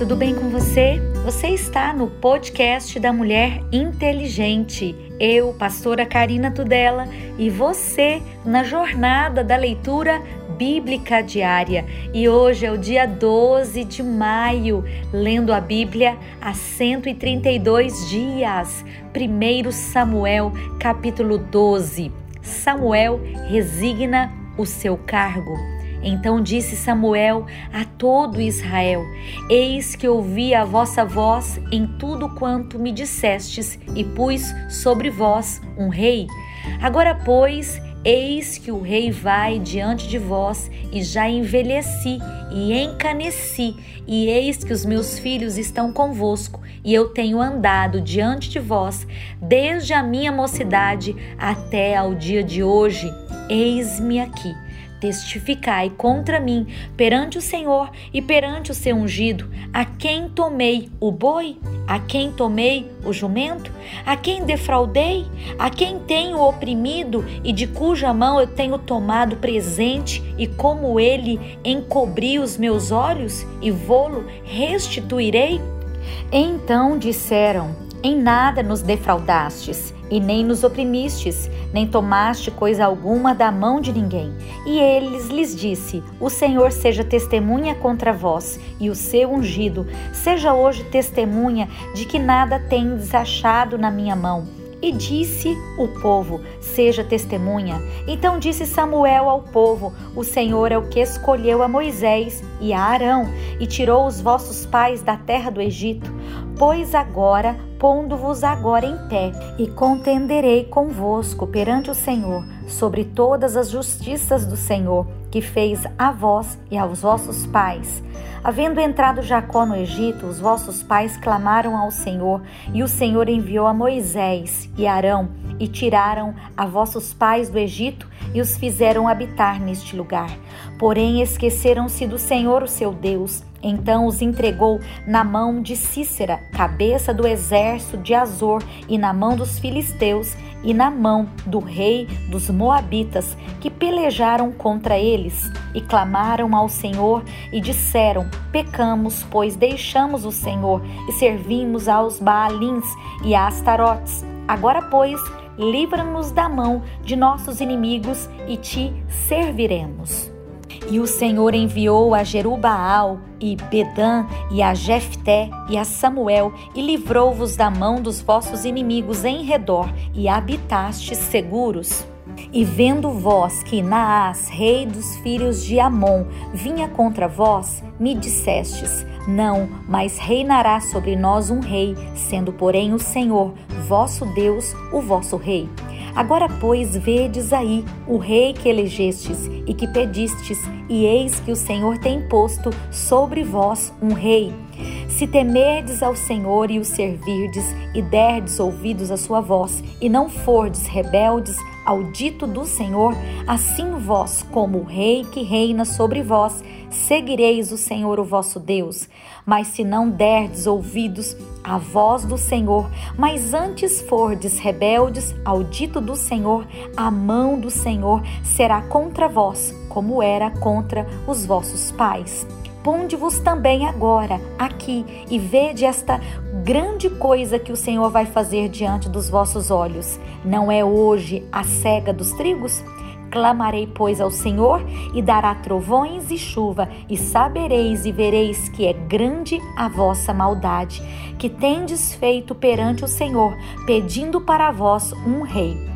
tudo bem com você? Você está no podcast da Mulher Inteligente. Eu, pastora Karina Tudela, e você na jornada da leitura bíblica diária. E hoje é o dia 12 de maio, lendo a Bíblia há 132 dias. 1 Samuel, capítulo 12. Samuel resigna o seu cargo. Então disse Samuel a todo Israel: Eis que ouvi a vossa voz em tudo quanto me dissestes, e pus sobre vós um rei. Agora, pois, eis que o rei vai diante de vós, e já envelheci e encaneci, e eis que os meus filhos estão convosco, e eu tenho andado diante de vós desde a minha mocidade até ao dia de hoje. Eis-me aqui testificai contra mim perante o Senhor e perante o seu ungido, a quem tomei o boi, a quem tomei o jumento, a quem defraudei, a quem tenho oprimido e de cuja mão eu tenho tomado presente, e como ele encobri os meus olhos e vô-lo restituirei? Então disseram: Em nada nos defraudastes e nem nos oprimistes, nem tomaste coisa alguma da mão de ninguém. E eles lhes disse: O Senhor seja testemunha contra vós, e o seu ungido seja hoje testemunha de que nada tendes achado na minha mão. E disse o povo: Seja testemunha. Então disse Samuel ao povo: O Senhor é o que escolheu a Moisés e a Arão e tirou os vossos pais da terra do Egito. Pois agora, pondo-vos agora em pé, e contenderei convosco perante o Senhor sobre todas as justiças do Senhor, que fez a vós e aos vossos pais. Havendo entrado Jacó no Egito, os vossos pais clamaram ao Senhor, e o Senhor enviou a Moisés e Arão, e tiraram a vossos pais do Egito e os fizeram habitar neste lugar. Porém, esqueceram-se do Senhor, o seu Deus, então os entregou na mão de Cícera, cabeça do exército de Azor, e na mão dos filisteus, e na mão do rei dos Moabitas, que pelejaram contra eles, e clamaram ao Senhor e disseram: Pecamos, pois deixamos o Senhor e servimos aos Baalins e a Astarotes. Agora, pois, livra-nos da mão de nossos inimigos e te serviremos. E o Senhor enviou a Jerubaal e Bedã e a Jefté e a Samuel e livrou-vos da mão dos vossos inimigos em redor e habitastes seguros. E vendo vós que Naás, rei dos filhos de Amon, vinha contra vós, me dissestes: Não, mas reinará sobre nós um rei, sendo, porém, o Senhor, vosso Deus, o vosso rei. Agora, pois, vedes aí o rei que elegestes e que pedistes, e eis que o Senhor tem posto sobre vós um rei. Se temerdes ao Senhor e o servirdes, e derdes ouvidos à sua voz, e não fordes rebeldes ao dito do Senhor, assim vós, como o rei que reina sobre vós, seguireis o Senhor o vosso Deus. Mas se não derdes ouvidos à voz do Senhor, mas antes fordes rebeldes ao dito do Senhor, a mão do Senhor será contra vós, como era contra os vossos pais. Ponde-vos também agora aqui e vede esta grande coisa que o Senhor vai fazer diante dos vossos olhos. Não é hoje a cega dos trigos? Clamarei, pois, ao Senhor e dará trovões e chuva, e sabereis e vereis que é grande a vossa maldade, que tendes feito perante o Senhor, pedindo para vós um rei.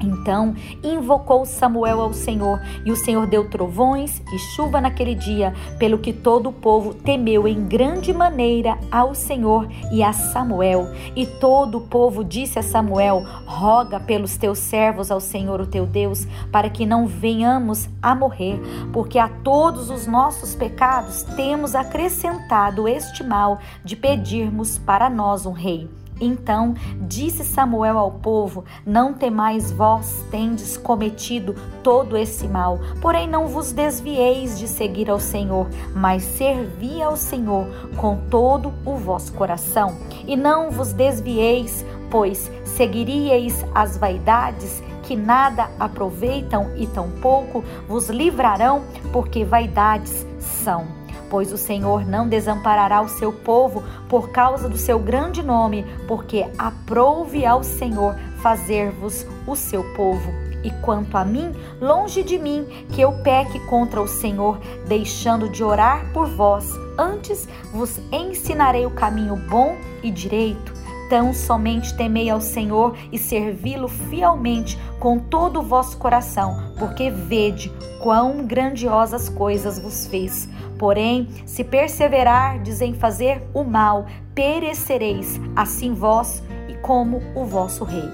Então invocou Samuel ao Senhor, e o Senhor deu trovões e chuva naquele dia, pelo que todo o povo temeu em grande maneira ao Senhor e a Samuel. E todo o povo disse a Samuel: Roga pelos teus servos ao Senhor, o teu Deus, para que não venhamos a morrer, porque a todos os nossos pecados temos acrescentado este mal de pedirmos para nós um rei. Então disse Samuel ao povo: Não temais vós, tendes cometido todo esse mal, porém não vos desvieis de seguir ao Senhor, mas servi ao Senhor com todo o vosso coração. E não vos desvieis, pois seguiríeis as vaidades que nada aproveitam e tampouco vos livrarão, porque vaidades são. Pois o Senhor não desamparará o seu povo por causa do seu grande nome, porque aprouve ao Senhor fazer-vos o seu povo. E quanto a mim, longe de mim que eu peque contra o Senhor, deixando de orar por vós. Antes vos ensinarei o caminho bom e direito. Tão somente temei ao Senhor e servi-lo fielmente com todo o vosso coração, porque vede quão grandiosas coisas vos fez. Porém, se perseverardes em fazer o mal, perecereis, assim vós e como o vosso rei.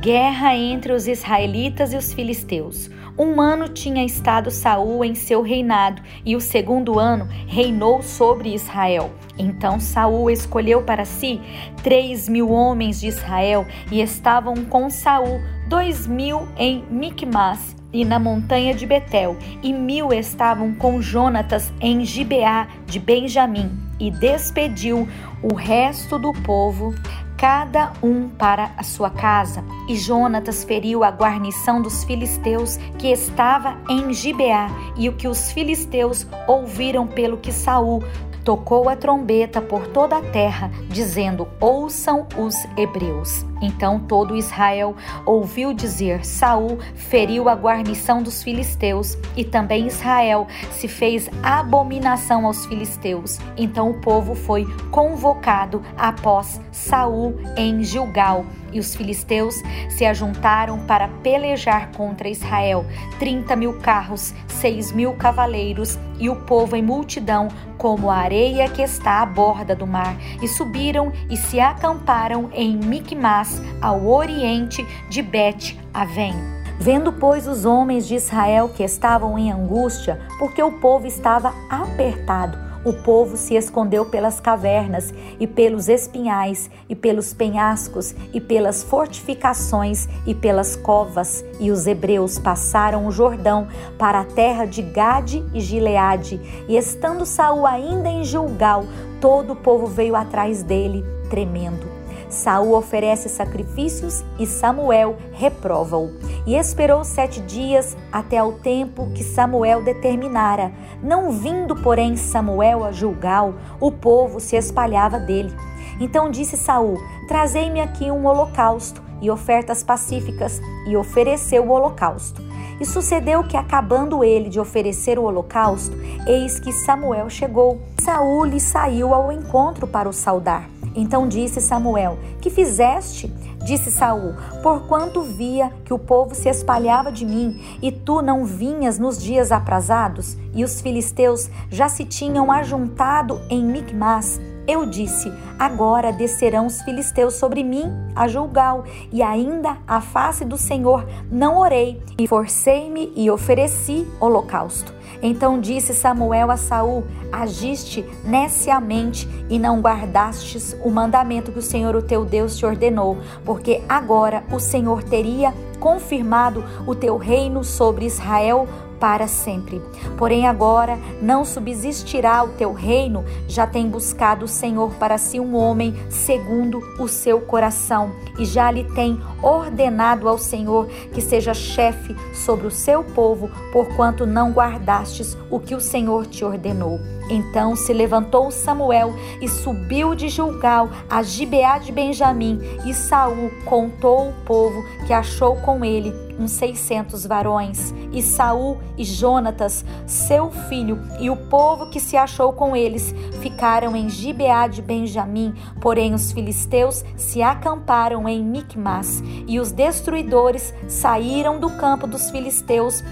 Guerra entre os israelitas e os filisteus. Um ano tinha estado Saul em seu reinado e o segundo ano reinou sobre Israel. Então Saul escolheu para si três mil homens de Israel e estavam com Saul dois mil em Micmas e na montanha de Betel, e mil estavam com Jonatas em Gibeá de Benjamim, e despediu o resto do povo cada um para a sua casa. E Jonatas feriu a guarnição dos filisteus que estava em Gibeá, e o que os filisteus ouviram pelo que Saul tocou a trombeta por toda a terra, dizendo: Ouçam os hebreus. Então todo Israel ouviu dizer: Saul feriu a guarnição dos filisteus, e também Israel se fez abominação aos filisteus. Então o povo foi convocado após Saul em Gilgal e os filisteus se ajuntaram para pelejar contra Israel. Trinta mil carros, seis mil cavaleiros e o povo em multidão, como a areia que está à borda do mar. E subiram e se acamparam em Micmas, ao oriente de Bet-Aven. Vendo, pois, os homens de Israel que estavam em angústia, porque o povo estava apertado, o povo se escondeu pelas cavernas e pelos espinhais e pelos penhascos e pelas fortificações e pelas covas, e os hebreus passaram o Jordão para a terra de Gade e Gileade, e estando Saul ainda em Gilgal, todo o povo veio atrás dele, tremendo. Saul oferece sacrifícios e Samuel reprova-o. E esperou sete dias até ao tempo que Samuel determinara. Não vindo, porém, Samuel a julgar, o povo se espalhava dele. Então disse Saul: Trazei-me aqui um holocausto e ofertas pacíficas, e ofereceu o holocausto. E sucedeu que, acabando ele de oferecer o holocausto, eis que Samuel chegou. Saul lhe saiu ao encontro para o saudar. Então disse Samuel: Que fizeste? Disse Saul: Porquanto via que o povo se espalhava de mim, e tu não vinhas nos dias aprazados, e os filisteus já se tinham ajuntado em Micmas, eu disse: Agora descerão os filisteus sobre mim a julgá-lo, e ainda a face do Senhor não orei, e forcei-me e ofereci holocausto. Então disse Samuel a Saul: Agiste neciamente e não guardastes o mandamento que o Senhor, o teu Deus, te ordenou, porque agora o Senhor teria confirmado o teu reino sobre Israel para sempre. Porém, agora não subsistirá o teu reino, já tem buscado o Senhor para si um homem segundo o seu coração, e já lhe tem ordenado ao Senhor que seja chefe sobre o seu povo, porquanto não guardastes o que o Senhor te ordenou. Então se levantou Samuel e subiu de Gilgal a Gibeá de Benjamim, e Saul contou o povo que achou com ele uns seiscentos varões, e Saul e Jonatas, seu filho, e o povo que se achou com eles, ficaram em Gibeá de Benjamim, porém os filisteus se acamparam em Micmas, e os destruidores saíram do campo dos filisteus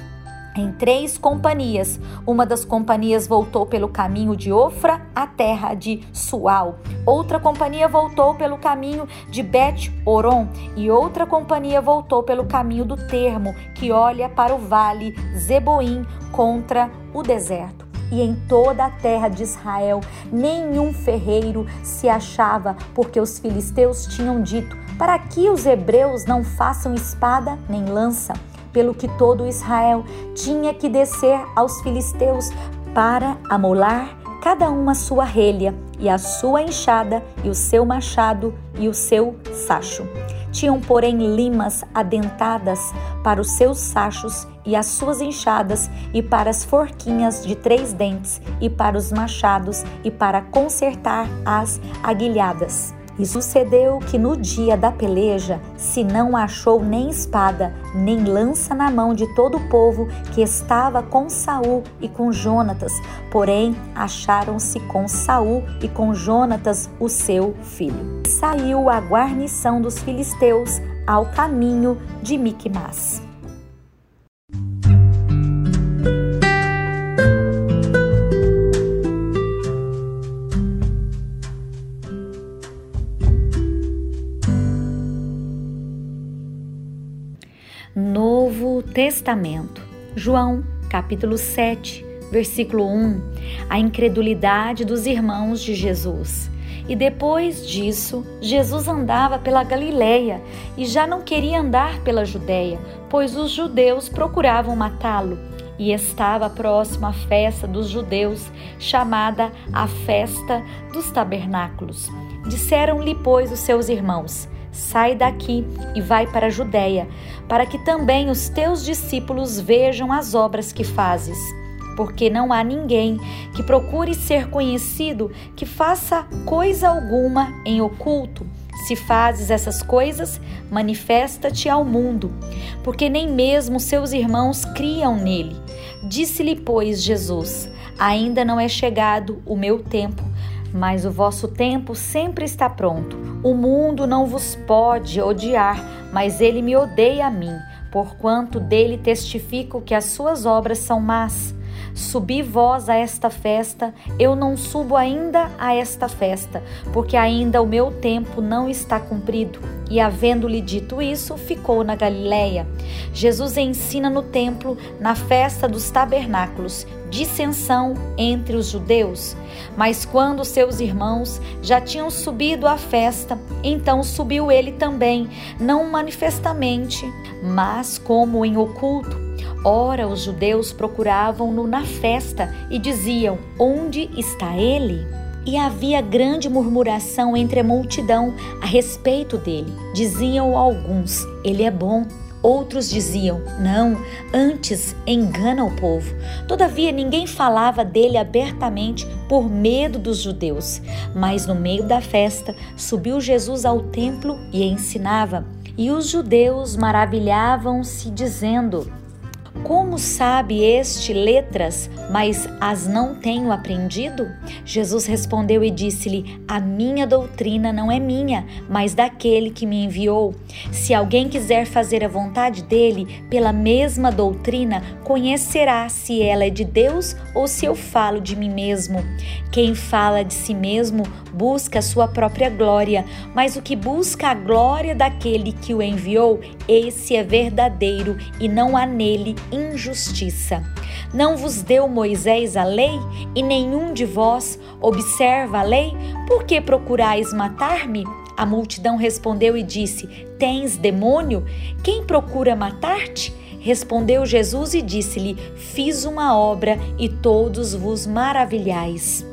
em três companhias. Uma das companhias voltou pelo caminho de Ofra à terra de Sual. Outra companhia voltou pelo caminho de Bet-Oron e outra companhia voltou pelo caminho do Termo, que olha para o vale Zeboim contra o deserto. E em toda a terra de Israel nenhum ferreiro se achava, porque os filisteus tinham dito: para que os hebreus não façam espada nem lança pelo que todo Israel tinha que descer aos filisteus para amolar cada um a sua relha e a sua enxada e o seu machado e o seu sacho. Tinham, porém, limas adentadas para os seus sachos e as suas enxadas, e para as forquinhas de três dentes, e para os machados, e para consertar as aguilhadas. E sucedeu que no dia da peleja se não achou nem espada, nem lança na mão de todo o povo que estava com Saul e com Jonatas, porém acharam-se com Saul e com Jonatas, o seu filho. Saiu a guarnição dos filisteus ao caminho de Miquimás. Novo Testamento. João, capítulo 7, versículo 1. A incredulidade dos irmãos de Jesus. E depois disso, Jesus andava pela Galileia e já não queria andar pela Judéia, pois os judeus procuravam matá-lo. E estava próxima a festa dos judeus, chamada a Festa dos Tabernáculos. Disseram-lhe, pois, os seus irmãos: Sai daqui e vai para a Judéia, para que também os teus discípulos vejam as obras que fazes. Porque não há ninguém que procure ser conhecido que faça coisa alguma em oculto. Se fazes essas coisas, manifesta-te ao mundo, porque nem mesmo seus irmãos criam nele. Disse-lhe, pois, Jesus: Ainda não é chegado o meu tempo, mas o vosso tempo sempre está pronto. O mundo não vos pode odiar, mas ele me odeia a mim, porquanto dele testifico que as suas obras são más. Subi vós a esta festa, eu não subo ainda a esta festa, porque ainda o meu tempo não está cumprido. E havendo-lhe dito isso, ficou na Galiléia. Jesus ensina no templo, na festa dos tabernáculos, dissensão entre os judeus. Mas quando seus irmãos já tinham subido à festa, então subiu ele também, não manifestamente, mas como em oculto Ora, os judeus procuravam-no na festa e diziam: Onde está ele? E havia grande murmuração entre a multidão a respeito dele. Diziam alguns: Ele é bom. Outros diziam: Não, antes engana o povo. Todavia ninguém falava dele abertamente por medo dos judeus. Mas no meio da festa subiu Jesus ao templo e ensinava. E os judeus maravilhavam-se, dizendo: como sabe este letras, mas as não tenho aprendido? Jesus respondeu e disse-lhe: A minha doutrina não é minha, mas daquele que me enviou. Se alguém quiser fazer a vontade dele, pela mesma doutrina, conhecerá se ela é de Deus ou se eu falo de mim mesmo. Quem fala de si mesmo busca sua própria glória, mas o que busca a glória daquele que o enviou, esse é verdadeiro e não há nele injustiça. Não vos deu Moisés a lei e nenhum de vós observa a lei? Por que procurais matar-me? A multidão respondeu e disse: Tens demônio? Quem procura matar-te? Respondeu Jesus e disse-lhe: Fiz uma obra e todos vos maravilhais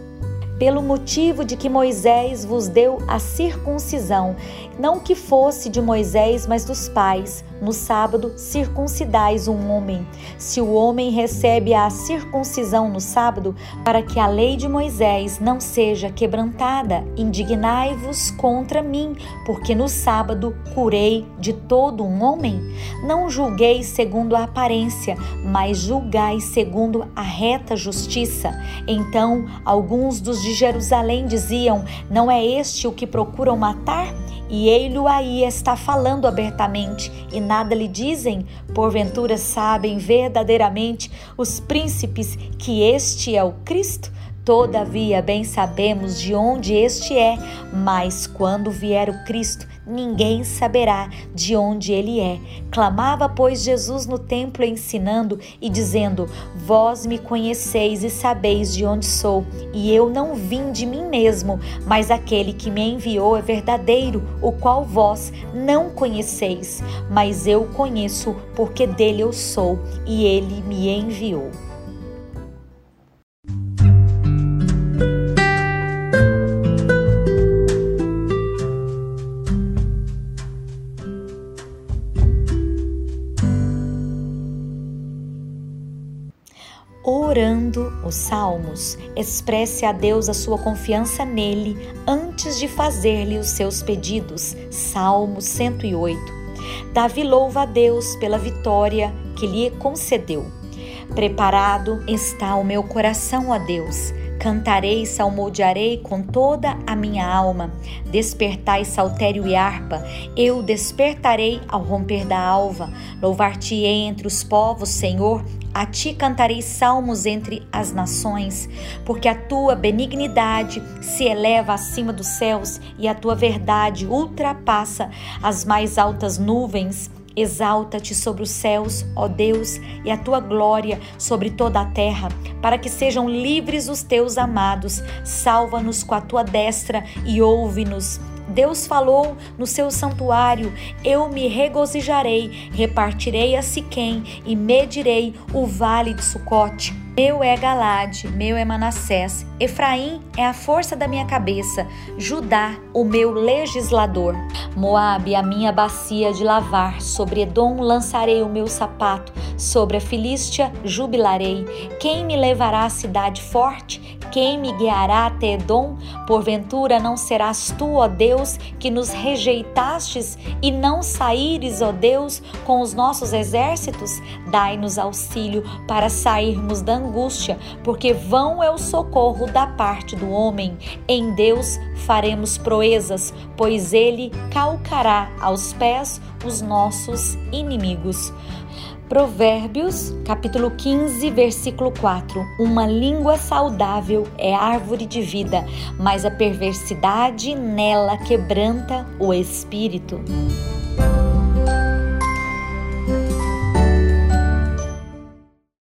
pelo motivo de que Moisés vos deu a circuncisão, não que fosse de Moisés, mas dos pais. No sábado, circuncidais um homem. Se o homem recebe a circuncisão no sábado, para que a lei de Moisés não seja quebrantada, indignai-vos contra mim, porque no sábado curei de todo um homem. Não julgueis segundo a aparência, mas julgai segundo a reta justiça. Então, alguns dos de Jerusalém diziam: Não é este o que procuram matar? E ele aí está falando abertamente, e nada lhe dizem? Porventura sabem verdadeiramente os príncipes que este é o Cristo? Todavia, bem sabemos de onde este é, mas quando vier o Cristo, ninguém saberá de onde ele é. Clamava, pois, Jesus no templo ensinando e dizendo: Vós me conheceis e sabeis de onde sou, e eu não vim de mim mesmo, mas aquele que me enviou é verdadeiro, o qual vós não conheceis, mas eu conheço, porque dele eu sou, e ele me enviou. Os salmos. Expresse a Deus a sua confiança nele antes de fazer-lhe os seus pedidos. Salmo 108. Davi louva a Deus pela vitória que lhe concedeu. Preparado está o meu coração, ó Deus. Cantarei, salmodiarei com toda a minha alma. Despertai saltério e harpa, eu despertarei ao romper da alva. Louvar-te-ei entre os povos, Senhor, a ti cantarei salmos entre as nações, porque a tua benignidade se eleva acima dos céus e a tua verdade ultrapassa as mais altas nuvens. Exalta-te sobre os céus, ó Deus, e a tua glória sobre toda a terra, para que sejam livres os teus amados. Salva-nos com a tua destra e ouve-nos. Deus falou no seu santuário: Eu me regozijarei, repartirei a Siquém e medirei o vale de Sucote. Meu é Galade, meu é Manassés, Efraim é a força da minha cabeça, Judá, o meu legislador. Moabe, a minha bacia de lavar, sobre Edom lançarei o meu sapato, sobre a Filístia jubilarei. Quem me levará à cidade forte? Quem me guiará até Edom? Porventura não serás tu, ó Deus, que nos rejeitastes e não saíres, ó Deus, com os nossos exércitos? Dai-nos auxílio para sairmos da angústia, porque vão é o socorro da parte do homem. Em Deus faremos proezas, pois ele calcará aos pés os nossos inimigos. Provérbios, capítulo 15, versículo 4. Uma língua saudável é árvore de vida, mas a perversidade nela quebranta o espírito.